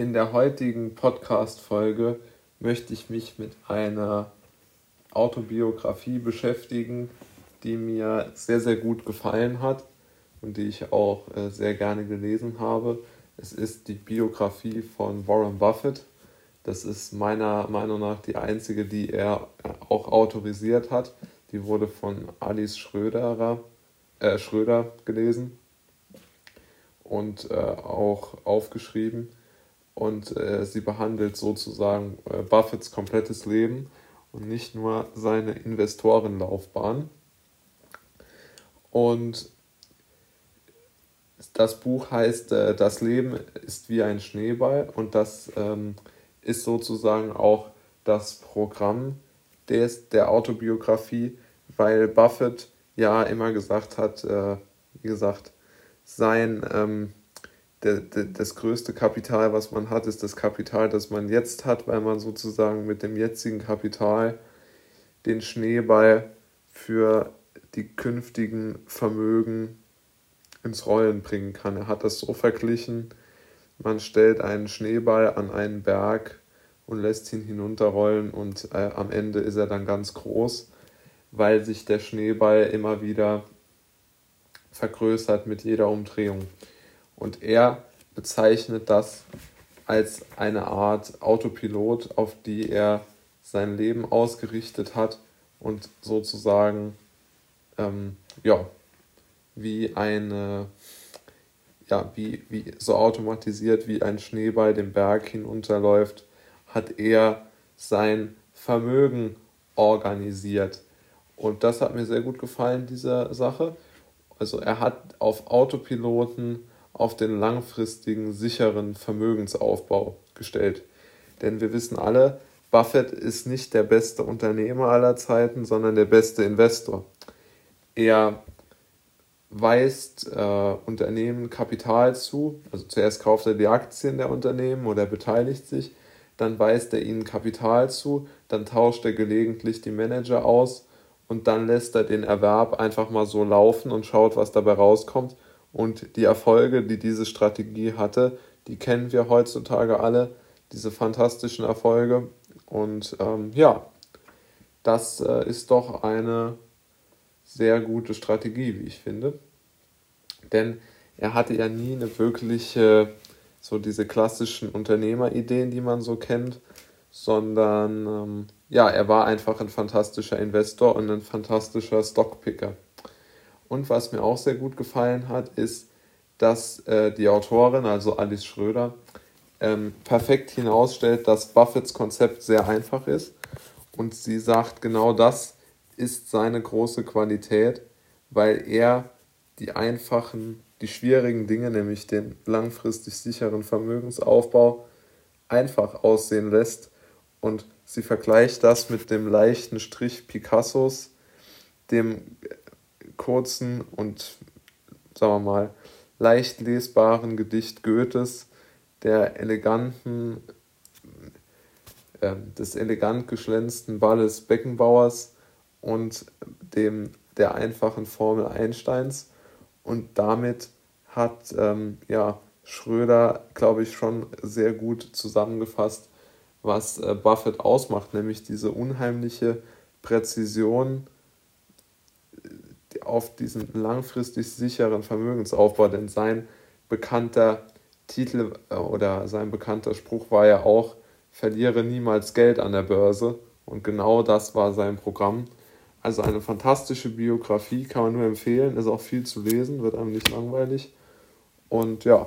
In der heutigen Podcast-Folge möchte ich mich mit einer Autobiografie beschäftigen, die mir sehr, sehr gut gefallen hat und die ich auch äh, sehr gerne gelesen habe. Es ist die Biografie von Warren Buffett. Das ist meiner Meinung nach die einzige, die er auch autorisiert hat. Die wurde von Alice Schröder, äh, Schröder gelesen und äh, auch aufgeschrieben und äh, sie behandelt sozusagen äh, Buffetts komplettes Leben und nicht nur seine Investorenlaufbahn. Und das Buch heißt äh, Das Leben ist wie ein Schneeball und das ähm, ist sozusagen auch das Programm des, der Autobiografie, weil Buffett ja immer gesagt hat, äh, wie gesagt, sein ähm, der, der, das größte Kapital, was man hat, ist das Kapital, das man jetzt hat, weil man sozusagen mit dem jetzigen Kapital den Schneeball für die künftigen Vermögen ins Rollen bringen kann. Er hat das so verglichen, man stellt einen Schneeball an einen Berg und lässt ihn hinunterrollen und äh, am Ende ist er dann ganz groß, weil sich der Schneeball immer wieder vergrößert mit jeder Umdrehung. Und er bezeichnet das als eine Art Autopilot, auf die er sein Leben ausgerichtet hat und sozusagen ähm, ja wie eine ja wie, wie so automatisiert wie ein Schneeball den Berg hinunterläuft, hat er sein Vermögen organisiert. Und das hat mir sehr gut gefallen, diese Sache. Also er hat auf Autopiloten auf den langfristigen, sicheren Vermögensaufbau gestellt. Denn wir wissen alle, Buffett ist nicht der beste Unternehmer aller Zeiten, sondern der beste Investor. Er weist äh, Unternehmen Kapital zu, also zuerst kauft er die Aktien der Unternehmen oder beteiligt sich, dann weist er ihnen Kapital zu, dann tauscht er gelegentlich die Manager aus und dann lässt er den Erwerb einfach mal so laufen und schaut, was dabei rauskommt. Und die Erfolge, die diese Strategie hatte, die kennen wir heutzutage alle, diese fantastischen Erfolge. Und ähm, ja, das äh, ist doch eine sehr gute Strategie, wie ich finde. Denn er hatte ja nie eine wirkliche, so diese klassischen Unternehmerideen, die man so kennt, sondern ähm, ja, er war einfach ein fantastischer Investor und ein fantastischer Stockpicker. Und was mir auch sehr gut gefallen hat, ist, dass äh, die Autorin, also Alice Schröder, ähm, perfekt hinausstellt, dass Buffetts Konzept sehr einfach ist. Und sie sagt, genau das ist seine große Qualität, weil er die einfachen, die schwierigen Dinge, nämlich den langfristig sicheren Vermögensaufbau, einfach aussehen lässt und sie vergleicht das mit dem leichten Strich Picassos, dem kurzen und, sagen wir mal, leicht lesbaren Gedicht Goethes, der eleganten, äh, des elegant geschlänzten Balles Beckenbauers und dem der einfachen Formel Einsteins. Und damit hat ähm, ja, Schröder, glaube ich, schon sehr gut zusammengefasst, was äh, Buffett ausmacht, nämlich diese unheimliche Präzision auf diesen langfristig sicheren Vermögensaufbau. Denn sein bekannter Titel äh, oder sein bekannter Spruch war ja auch, verliere niemals Geld an der Börse. Und genau das war sein Programm. Also eine fantastische Biografie, kann man nur empfehlen, ist auch viel zu lesen, wird einem nicht langweilig. Und ja,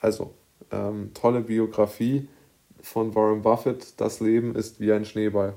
also ähm, tolle Biografie von Warren Buffett, das Leben ist wie ein Schneeball.